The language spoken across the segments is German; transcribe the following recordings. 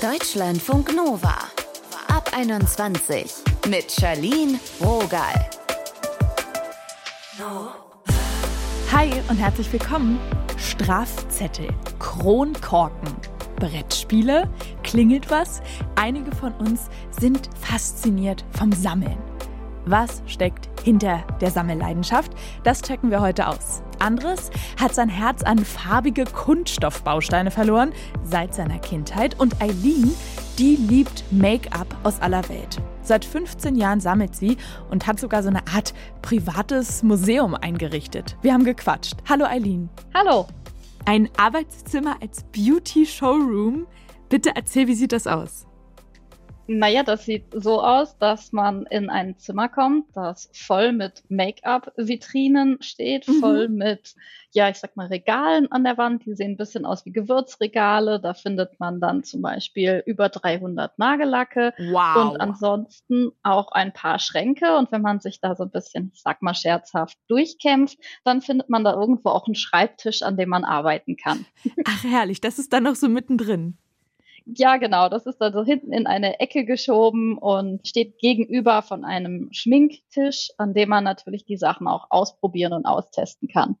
Deutschlandfunk Nova. Ab 21 mit Charlene Rogal. Hi und herzlich willkommen. Strafzettel, Kronkorken, Brettspiele, klingelt was? Einige von uns sind fasziniert vom Sammeln. Was steckt hinter der Sammelleidenschaft? Das checken wir heute aus. Andres hat sein Herz an farbige Kunststoffbausteine verloren seit seiner Kindheit und Eileen, die liebt Make-up aus aller Welt. Seit 15 Jahren sammelt sie und hat sogar so eine Art privates Museum eingerichtet. Wir haben gequatscht. Hallo Eileen. Hallo. Ein Arbeitszimmer als Beauty Showroom. Bitte erzähl, wie sieht das aus? Naja, das sieht so aus, dass man in ein Zimmer kommt, das voll mit Make-up-Vitrinen steht, mhm. voll mit, ja, ich sag mal, Regalen an der Wand. Die sehen ein bisschen aus wie Gewürzregale. Da findet man dann zum Beispiel über 300 Nagellacke. Wow. Und ansonsten auch ein paar Schränke. Und wenn man sich da so ein bisschen, ich sag mal, scherzhaft durchkämpft, dann findet man da irgendwo auch einen Schreibtisch, an dem man arbeiten kann. Ach, herrlich. Das ist dann noch so mittendrin. Ja, genau. Das ist dann so hinten in eine Ecke geschoben und steht gegenüber von einem Schminktisch, an dem man natürlich die Sachen auch ausprobieren und austesten kann.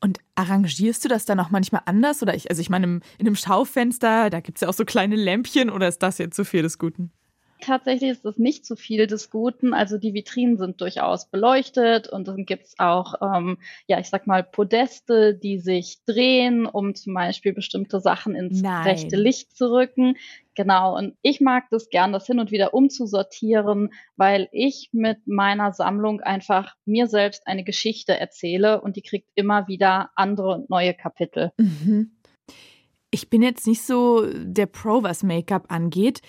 Und arrangierst du das dann auch manchmal anders? Oder ich, also ich meine, in einem Schaufenster, da gibt es ja auch so kleine Lämpchen oder ist das jetzt zu viel des Guten? Tatsächlich ist es nicht zu viel des Guten. Also die Vitrinen sind durchaus beleuchtet und dann gibt es auch, ähm, ja, ich sag mal, Podeste, die sich drehen, um zum Beispiel bestimmte Sachen ins Nein. rechte Licht zu rücken. Genau, und ich mag das gern, das hin und wieder umzusortieren, weil ich mit meiner Sammlung einfach mir selbst eine Geschichte erzähle und die kriegt immer wieder andere und neue Kapitel. Mhm. Ich bin jetzt nicht so der Pro, was Make-up angeht.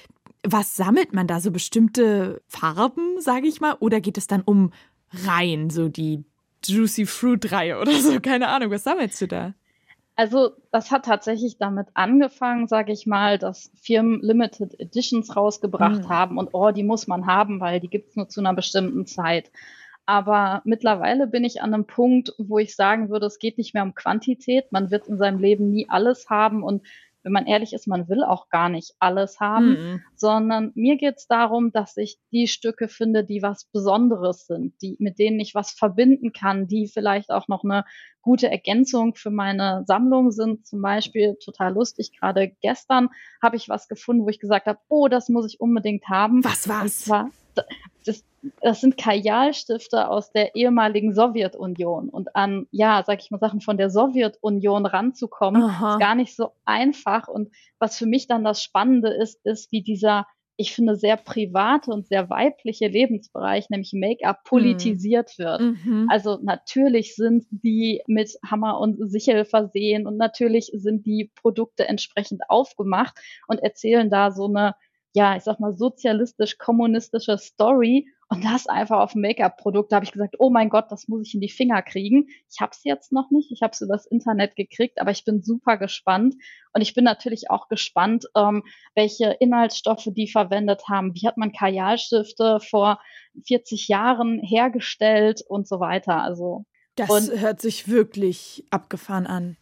Was sammelt man da? So bestimmte Farben, sage ich mal? Oder geht es dann um Reihen, so die Juicy Fruit Reihe oder so? Keine Ahnung, was sammelst du da? Also das hat tatsächlich damit angefangen, sage ich mal, dass Firmen Limited Editions rausgebracht mhm. haben und oh, die muss man haben, weil die gibt's nur zu einer bestimmten Zeit. Aber mittlerweile bin ich an einem Punkt, wo ich sagen würde, es geht nicht mehr um Quantität. Man wird in seinem Leben nie alles haben und wenn man ehrlich ist, man will auch gar nicht alles haben, mhm. sondern mir geht es darum, dass ich die Stücke finde, die was Besonderes sind, die, mit denen ich was verbinden kann, die vielleicht auch noch eine gute Ergänzung für meine Sammlung sind. Zum Beispiel total lustig. Gerade gestern habe ich was gefunden, wo ich gesagt habe, oh, das muss ich unbedingt haben. Was war's? Und zwar, das, das sind Kajalstifte aus der ehemaligen Sowjetunion. Und an, ja, sag ich mal, Sachen von der Sowjetunion ranzukommen, Aha. ist gar nicht so einfach. Und was für mich dann das Spannende ist, ist, wie dieser, ich finde, sehr private und sehr weibliche Lebensbereich, nämlich Make-up, mhm. politisiert mhm. wird. Mhm. Also natürlich sind die mit Hammer und Sichel versehen und natürlich sind die Produkte entsprechend aufgemacht und erzählen da so eine ja, ich sag mal, sozialistisch-kommunistische Story und das einfach auf Make-up-Produkt. Da habe ich gesagt, oh mein Gott, das muss ich in die Finger kriegen. Ich habe es jetzt noch nicht, ich habe es übers Internet gekriegt, aber ich bin super gespannt. Und ich bin natürlich auch gespannt, ähm, welche Inhaltsstoffe die verwendet haben. Wie hat man Kajalstifte vor 40 Jahren hergestellt und so weiter. Also das und, hört sich wirklich abgefahren an.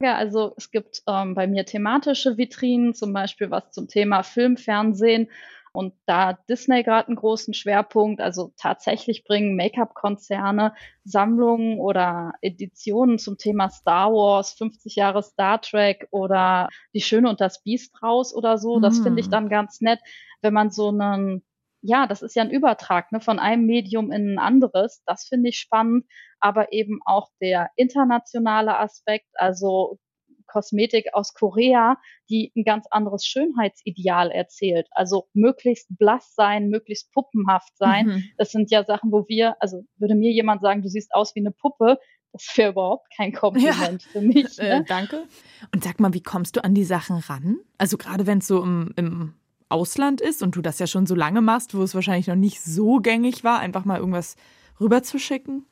Ja, also es gibt ähm, bei mir thematische Vitrinen, zum Beispiel was zum Thema Film, Fernsehen. Und da Disney gerade einen großen Schwerpunkt, also tatsächlich bringen Make-up-Konzerne Sammlungen oder Editionen zum Thema Star Wars, 50 Jahre Star Trek oder Die Schöne und das Biest raus oder so. Das finde ich hm. dann ganz nett, wenn man so einen ja, das ist ja ein Übertrag ne, von einem Medium in ein anderes. Das finde ich spannend, aber eben auch der internationale Aspekt, also Kosmetik aus Korea, die ein ganz anderes Schönheitsideal erzählt. Also möglichst blass sein, möglichst puppenhaft sein. Mhm. Das sind ja Sachen, wo wir, also würde mir jemand sagen, du siehst aus wie eine Puppe, das wäre überhaupt kein Kompliment ja. für mich. Ne? Äh, danke. Und sag mal, wie kommst du an die Sachen ran? Also gerade wenn es so im, im Ausland ist und du das ja schon so lange machst, wo es wahrscheinlich noch nicht so gängig war, einfach mal irgendwas rüberzuschicken?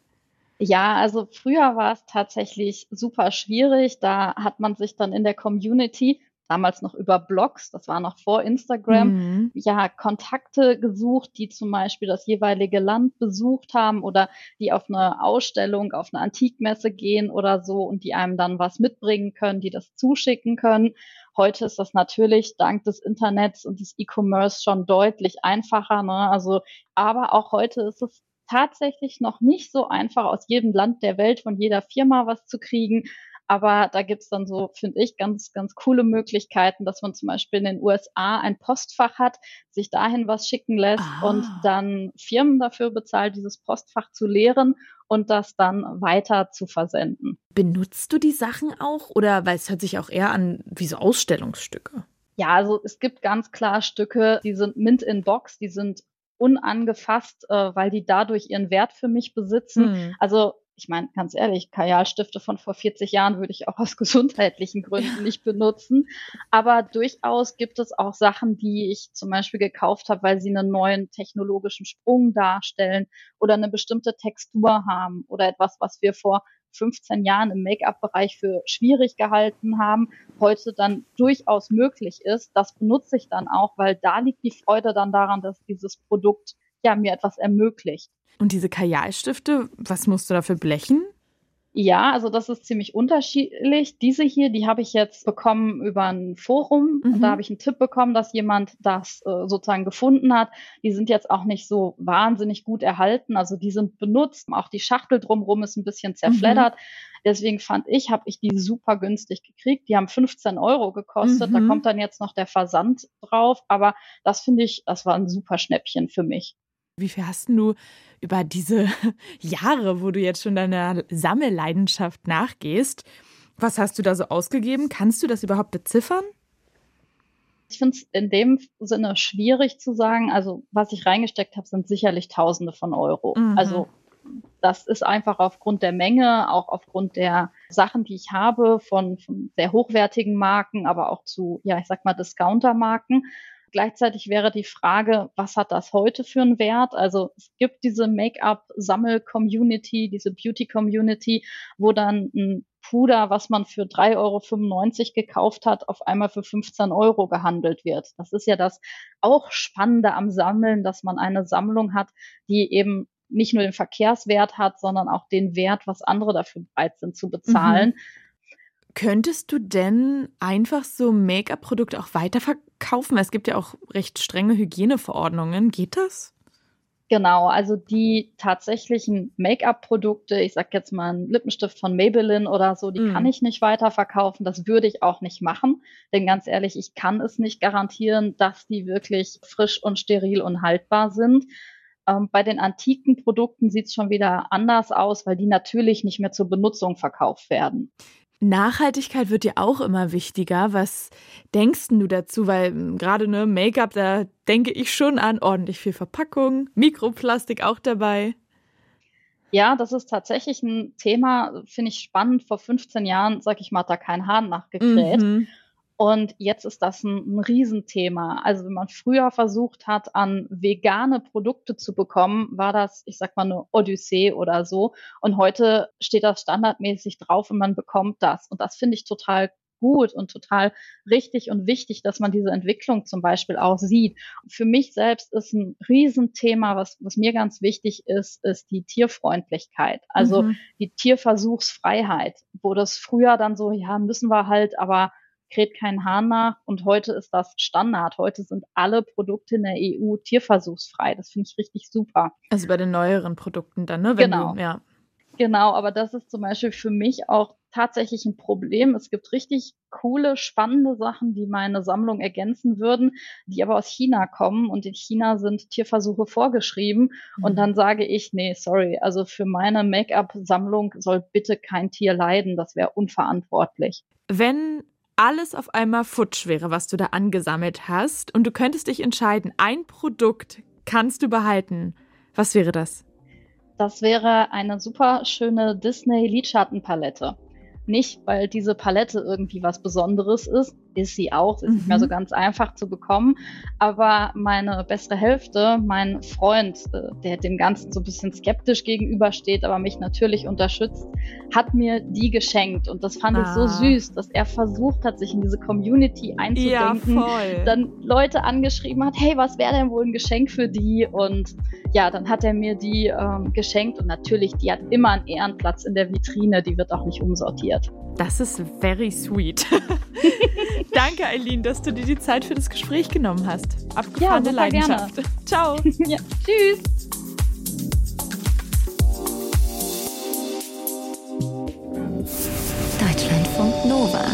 Ja, also früher war es tatsächlich super schwierig. Da hat man sich dann in der Community damals noch über Blogs, das war noch vor Instagram, mhm. ja, Kontakte gesucht, die zum Beispiel das jeweilige Land besucht haben oder die auf eine Ausstellung, auf eine Antikmesse gehen oder so und die einem dann was mitbringen können, die das zuschicken können. Heute ist das natürlich dank des Internets und des E-Commerce schon deutlich einfacher. Ne? Also, aber auch heute ist es tatsächlich noch nicht so einfach, aus jedem Land der Welt von jeder Firma was zu kriegen. Aber da gibt's dann so, finde ich, ganz, ganz coole Möglichkeiten, dass man zum Beispiel in den USA ein Postfach hat, sich dahin was schicken lässt ah. und dann Firmen dafür bezahlt, dieses Postfach zu leeren und das dann weiter zu versenden. Benutzt du die Sachen auch oder weil es hört sich auch eher an wie so Ausstellungsstücke? Ja, also es gibt ganz klar Stücke, die sind Mint in Box, die sind unangefasst, äh, weil die dadurch ihren Wert für mich besitzen. Hm. Also ich meine, ganz ehrlich, Kajalstifte von vor 40 Jahren würde ich auch aus gesundheitlichen Gründen nicht benutzen. Aber durchaus gibt es auch Sachen, die ich zum Beispiel gekauft habe, weil sie einen neuen technologischen Sprung darstellen oder eine bestimmte Textur haben oder etwas, was wir vor 15 Jahren im Make-up-Bereich für schwierig gehalten haben, heute dann durchaus möglich ist. Das benutze ich dann auch, weil da liegt die Freude dann daran, dass dieses Produkt ja mir etwas ermöglicht. Und diese Kajalstifte, was musst du dafür blechen? Ja, also das ist ziemlich unterschiedlich. Diese hier, die habe ich jetzt bekommen über ein Forum mhm. und da mhm. habe ich einen Tipp bekommen, dass jemand das äh, sozusagen gefunden hat. Die sind jetzt auch nicht so wahnsinnig gut erhalten, also die sind benutzt. Auch die Schachtel drumherum ist ein bisschen zerfleddert. Mhm. Deswegen fand ich, habe ich die super günstig gekriegt. Die haben 15 Euro gekostet. Mhm. Da kommt dann jetzt noch der Versand drauf. Aber das finde ich, das war ein super Schnäppchen für mich. Wie viel hast du über diese Jahre, wo du jetzt schon deiner Sammelleidenschaft nachgehst, was hast du da so ausgegeben? Kannst du das überhaupt beziffern? Ich finde es in dem Sinne schwierig zu sagen. Also, was ich reingesteckt habe, sind sicherlich Tausende von Euro. Mhm. Also, das ist einfach aufgrund der Menge, auch aufgrund der Sachen, die ich habe, von, von sehr hochwertigen Marken, aber auch zu, ja, ich sag mal, Discounter-Marken. Gleichzeitig wäre die Frage, was hat das heute für einen Wert? Also es gibt diese Make-up-Sammel-Community, diese Beauty-Community, wo dann ein Puder, was man für 3,95 Euro gekauft hat, auf einmal für 15 Euro gehandelt wird. Das ist ja das auch Spannende am Sammeln, dass man eine Sammlung hat, die eben nicht nur den Verkehrswert hat, sondern auch den Wert, was andere dafür bereit sind zu bezahlen. Mhm. Könntest du denn einfach so Make-up-Produkte auch weiterverkaufen? Es gibt ja auch recht strenge Hygieneverordnungen. Geht das? Genau, also die tatsächlichen Make-up-Produkte, ich sag jetzt mal einen Lippenstift von Maybelline oder so, die mm. kann ich nicht weiterverkaufen. Das würde ich auch nicht machen. Denn ganz ehrlich, ich kann es nicht garantieren, dass die wirklich frisch und steril und haltbar sind. Ähm, bei den antiken Produkten sieht es schon wieder anders aus, weil die natürlich nicht mehr zur Benutzung verkauft werden. Nachhaltigkeit wird ja auch immer wichtiger. Was denkst du dazu? Weil hm, gerade ne Make-up, da denke ich schon an ordentlich viel Verpackung, Mikroplastik auch dabei. Ja, das ist tatsächlich ein Thema, finde ich spannend. Vor 15 Jahren, sag ich mal, hat da kein Hahn nachgekräht. Mhm. Und jetzt ist das ein, ein Riesenthema. Also wenn man früher versucht hat, an vegane Produkte zu bekommen, war das, ich sag mal, eine Odyssee oder so. Und heute steht das standardmäßig drauf und man bekommt das. Und das finde ich total gut und total richtig und wichtig, dass man diese Entwicklung zum Beispiel auch sieht. Für mich selbst ist ein Riesenthema, was, was mir ganz wichtig ist, ist die Tierfreundlichkeit. Also mhm. die Tierversuchsfreiheit, wo das früher dann so, ja, müssen wir halt, aber kräht kein Hahn nach und heute ist das Standard. Heute sind alle Produkte in der EU tierversuchsfrei. Das finde ich richtig super. Also bei den neueren Produkten dann, ne? Wenn genau. Du, ja. Genau, aber das ist zum Beispiel für mich auch tatsächlich ein Problem. Es gibt richtig coole, spannende Sachen, die meine Sammlung ergänzen würden, die aber aus China kommen und in China sind Tierversuche vorgeschrieben. Mhm. Und dann sage ich, nee, sorry, also für meine Make-up-Sammlung soll bitte kein Tier leiden. Das wäre unverantwortlich. Wenn alles auf einmal futsch wäre, was du da angesammelt hast, und du könntest dich entscheiden, ein Produkt kannst du behalten, was wäre das? Das wäre eine super schöne Disney Lidschattenpalette. Nicht, weil diese Palette irgendwie was Besonderes ist. Ist sie auch. Ist mhm. nicht mehr so mhm. ganz einfach zu bekommen. Aber meine bessere Hälfte, mein Freund, äh, der dem Ganzen so ein bisschen skeptisch gegenübersteht, aber mich natürlich unterstützt, hat mir die geschenkt. Und das fand ah. ich so ah. süß, dass er versucht hat, sich in diese Community einzudenken. Ja, voll. Dann Leute angeschrieben hat, hey, was wäre denn wohl ein Geschenk für die? Und ja, dann hat er mir die ähm, geschenkt und natürlich, die hat immer einen Ehrenplatz in der Vitrine, die wird auch nicht umsortiert. Das ist very sweet. Danke, Eileen, dass du dir die Zeit für das Gespräch genommen hast. Abgefahrene ja, Leidenschaft. Gerne. Ciao. ja, tschüss. Deutschlandfunk Nova.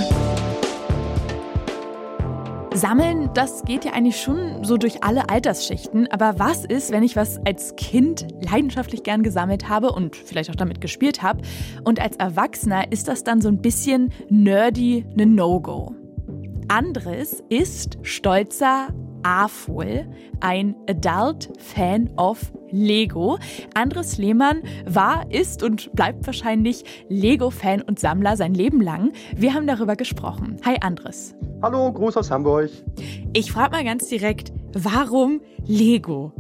Sammeln, das geht ja eigentlich schon so durch alle Altersschichten. Aber was ist, wenn ich was als Kind leidenschaftlich gern gesammelt habe und vielleicht auch damit gespielt habe und als Erwachsener ist das dann so ein bisschen nerdy eine No-Go? Anderes ist stolzer Afol, ein Adult Fan of Lego. Andres Lehmann war, ist und bleibt wahrscheinlich Lego-Fan und Sammler sein Leben lang. Wir haben darüber gesprochen. Hi Andres. Hallo, Gruß aus Hamburg. Ich frage mal ganz direkt, warum Lego?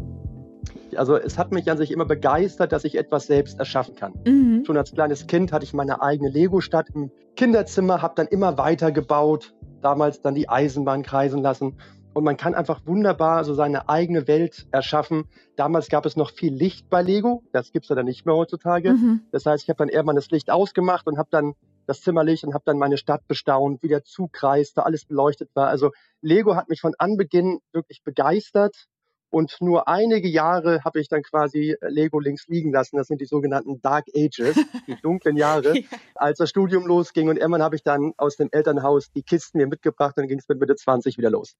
Also es hat mich an sich immer begeistert, dass ich etwas selbst erschaffen kann. Mhm. Schon als kleines Kind hatte ich meine eigene Lego-Stadt im Kinderzimmer, habe dann immer weiter gebaut, damals dann die Eisenbahn kreisen lassen und man kann einfach wunderbar so seine eigene Welt erschaffen. Damals gab es noch viel Licht bei Lego. Das gibt es ja dann nicht mehr heutzutage. Mhm. Das heißt, ich habe dann irgendwann das Licht ausgemacht und habe dann das Zimmerlicht und habe dann meine Stadt bestaunt, wie der Zug kreiste, alles beleuchtet war. Also Lego hat mich von Anbeginn wirklich begeistert. Und nur einige Jahre habe ich dann quasi Lego links liegen lassen. Das sind die sogenannten Dark Ages, die dunklen Jahre, ja. als das Studium losging. Und irgendwann habe ich dann aus dem Elternhaus die Kisten mir mitgebracht und dann ging es mit Mitte 20 wieder los.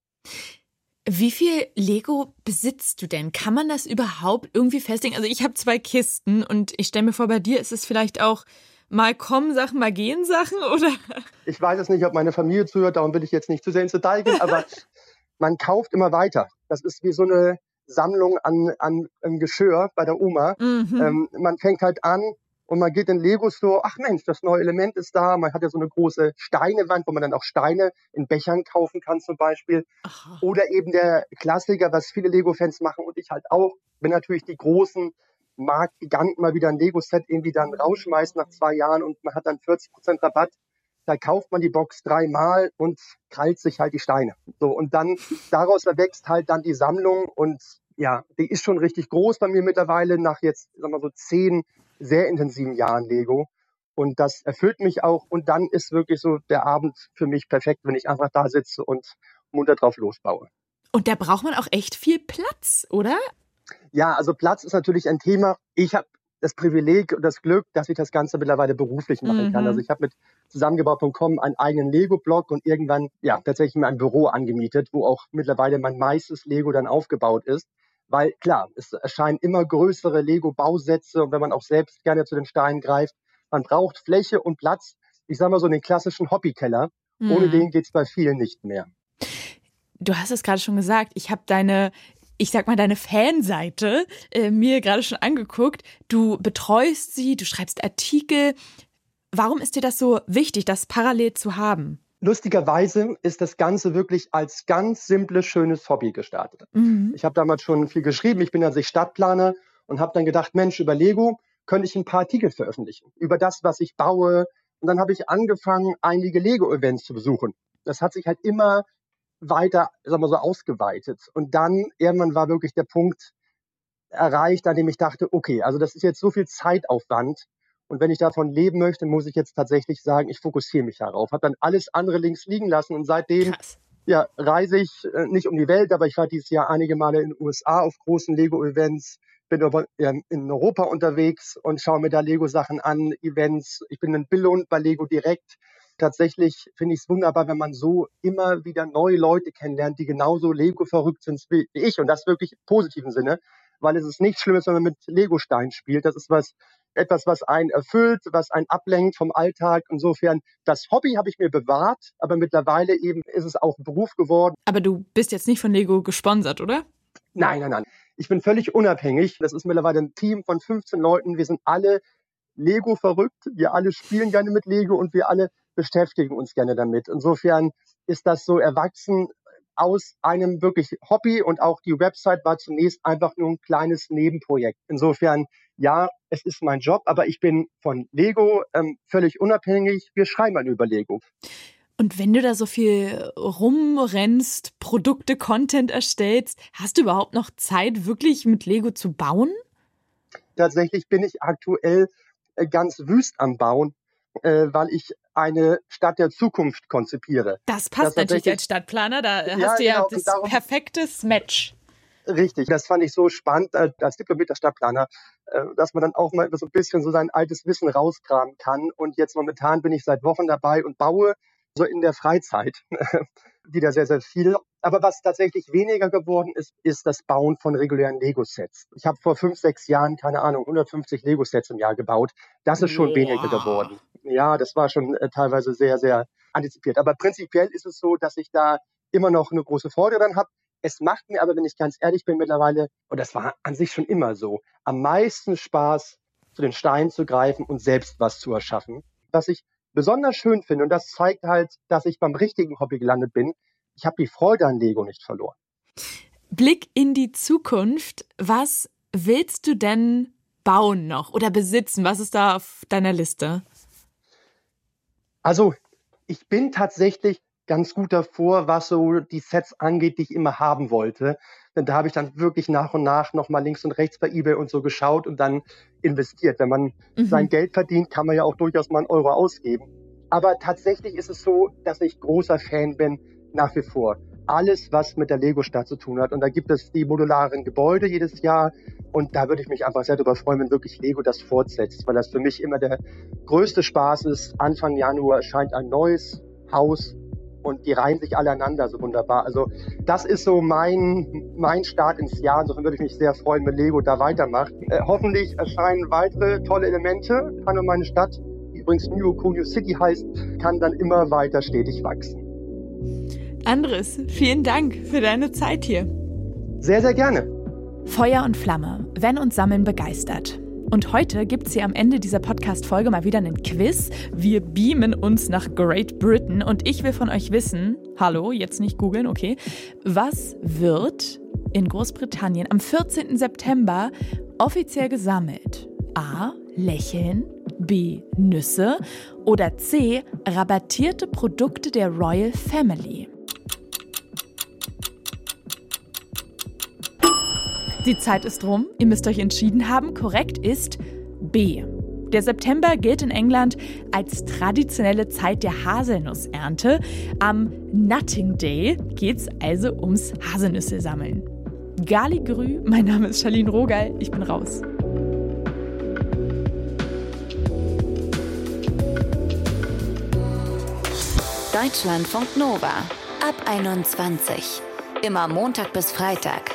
Wie viel Lego besitzt du denn? Kann man das überhaupt irgendwie festlegen? Also ich habe zwei Kisten und ich stelle mir vor, bei dir ist es vielleicht auch mal kommen Sachen, mal gehen Sachen, oder? Ich weiß es nicht, ob meine Familie zuhört, darum will ich jetzt nicht zu sehr ins Detail gehen, aber man kauft immer weiter. Das ist wie so eine Sammlung an, an, an Geschirr bei der Oma. Mhm. Ähm, man fängt halt an und man geht in Lego Store, ach Mensch, das neue Element ist da. Man hat ja so eine große Steinewand, wo man dann auch Steine in Bechern kaufen kann zum Beispiel. Aha. Oder eben der Klassiker, was viele Lego-Fans machen und ich halt auch, wenn natürlich die großen Marktgiganten mal wieder ein Lego-Set irgendwie dann rausschmeißen nach zwei Jahren und man hat dann 40% Rabatt da kauft man die Box dreimal und krallt sich halt die Steine. So, und dann daraus erwächst halt dann die Sammlung und ja, die ist schon richtig groß bei mir mittlerweile nach jetzt, sagen wir so, zehn sehr intensiven Jahren Lego. Und das erfüllt mich auch. Und dann ist wirklich so der Abend für mich perfekt, wenn ich einfach da sitze und munter drauf losbaue. Und da braucht man auch echt viel Platz, oder? Ja, also Platz ist natürlich ein Thema. Ich habe das Privileg und das Glück, dass ich das Ganze mittlerweile beruflich machen mhm. kann. Also ich habe mit zusammengebaut.com einen eigenen Lego-Blog und irgendwann ja tatsächlich mir ein Büro angemietet, wo auch mittlerweile mein meistes Lego dann aufgebaut ist. Weil klar, es erscheinen immer größere Lego-Bausätze und wenn man auch selbst gerne zu den Steinen greift, man braucht Fläche und Platz. Ich sage mal so den klassischen Hobbykeller. Mhm. Ohne den geht es bei vielen nicht mehr. Du hast es gerade schon gesagt, ich habe deine ich sag mal, deine Fanseite äh, mir gerade schon angeguckt. Du betreust sie, du schreibst Artikel. Warum ist dir das so wichtig, das parallel zu haben? Lustigerweise ist das Ganze wirklich als ganz simples, schönes Hobby gestartet. Mhm. Ich habe damals schon viel geschrieben. Ich bin an sich Stadtplaner und habe dann gedacht, Mensch, über Lego könnte ich ein paar Artikel veröffentlichen. Über das, was ich baue. Und dann habe ich angefangen, einige Lego-Events zu besuchen. Das hat sich halt immer weiter, sagen wir so, ausgeweitet. Und dann irgendwann war wirklich der Punkt erreicht, an dem ich dachte, okay, also das ist jetzt so viel Zeitaufwand. Und wenn ich davon leben möchte, muss ich jetzt tatsächlich sagen, ich fokussiere mich darauf. Habe dann alles andere links liegen lassen und seitdem ja, reise ich äh, nicht um die Welt, aber ich war dieses Jahr einige Male in den USA auf großen Lego-Events, bin aber in Europa unterwegs und schaue mir da Lego-Sachen an, Events. Ich bin in Billund bei Lego direkt tatsächlich finde ich es wunderbar, wenn man so immer wieder neue Leute kennenlernt, die genauso Lego verrückt sind wie ich und das wirklich im positiven Sinne, weil es ist nichts Schlimmes, wenn man mit Lego-Steinen spielt. Das ist was, etwas, was einen erfüllt, was einen ablenkt vom Alltag. Insofern, das Hobby habe ich mir bewahrt, aber mittlerweile eben ist es auch Beruf geworden. Aber du bist jetzt nicht von Lego gesponsert, oder? Nein, nein, nein. Ich bin völlig unabhängig. Das ist mittlerweile ein Team von 15 Leuten. Wir sind alle Lego verrückt. Wir alle spielen gerne mit Lego und wir alle beschäftigen uns gerne damit. Insofern ist das so erwachsen aus einem wirklich Hobby und auch die Website war zunächst einfach nur ein kleines Nebenprojekt. Insofern, ja, es ist mein Job, aber ich bin von Lego ähm, völlig unabhängig. Wir schreiben über Lego. Und wenn du da so viel rumrennst, Produkte, Content erstellst, hast du überhaupt noch Zeit, wirklich mit Lego zu bauen? Tatsächlich bin ich aktuell äh, ganz wüst am Bauen, äh, weil ich eine Stadt der Zukunft konzipiere. Das passt das natürlich als Stadtplaner, da ja, hast du ja genau, das darum, perfektes Match. Richtig, das fand ich so spannend äh, als diplomierter Stadtplaner, dass man dann auch mal so ein bisschen so sein altes Wissen rauskramen kann. Und jetzt momentan bin ich seit Wochen dabei und baue so in der Freizeit wieder sehr, sehr viel. Aber was tatsächlich weniger geworden ist, ist das Bauen von regulären Lego-Sets. Ich habe vor fünf, sechs Jahren, keine Ahnung, 150 Lego-Sets im Jahr gebaut. Das ist schon Boah. weniger geworden. Ja, das war schon äh, teilweise sehr, sehr antizipiert. Aber prinzipiell ist es so, dass ich da immer noch eine große Freude dran habe. Es macht mir aber, wenn ich ganz ehrlich bin mittlerweile, und das war an sich schon immer so, am meisten Spaß, zu den Steinen zu greifen und selbst was zu erschaffen. Was ich besonders schön finde, und das zeigt halt, dass ich beim richtigen Hobby gelandet bin, ich habe die Freude an Lego nicht verloren. Blick in die Zukunft. Was willst du denn bauen noch oder besitzen? Was ist da auf deiner Liste? Also, ich bin tatsächlich ganz gut davor, was so die Sets angeht, die ich immer haben wollte. Denn da habe ich dann wirklich nach und nach nochmal links und rechts bei eBay und so geschaut und dann investiert. Wenn man mhm. sein Geld verdient, kann man ja auch durchaus mal einen Euro ausgeben. Aber tatsächlich ist es so, dass ich großer Fan bin nach wie vor. Alles, was mit der Lego-Stadt zu tun hat. Und da gibt es die modularen Gebäude jedes Jahr. Und da würde ich mich einfach sehr darüber freuen, wenn wirklich Lego das fortsetzt, weil das für mich immer der größte Spaß ist. Anfang Januar erscheint ein neues Haus und die reihen sich alle aneinander so wunderbar. Also das ist so mein, mein Start ins Jahr. Insofern würde ich mich sehr freuen, wenn Lego da weitermacht. Äh, hoffentlich erscheinen weitere tolle Elemente. Kann und meine Stadt, die übrigens New Kunio City heißt, kann dann immer weiter stetig wachsen. Andres, vielen Dank für deine Zeit hier. Sehr, sehr gerne. Feuer und Flamme, wenn uns Sammeln begeistert. Und heute gibt es hier am Ende dieser Podcast-Folge mal wieder einen Quiz. Wir beamen uns nach Great Britain und ich will von euch wissen, hallo, jetzt nicht googeln, okay, was wird in Großbritannien am 14. September offiziell gesammelt? A. Lächeln, B. Nüsse oder C. Rabattierte Produkte der Royal Family. Die Zeit ist rum, ihr müsst euch entschieden haben. Korrekt ist B. Der September gilt in England als traditionelle Zeit der Haselnussernte. Am Nutting Day geht es also ums Haselnüsse sammeln. Gali Grü, mein Name ist Charlene Rogal, ich bin raus. Deutschlandfunk Nova ab 21. Immer Montag bis Freitag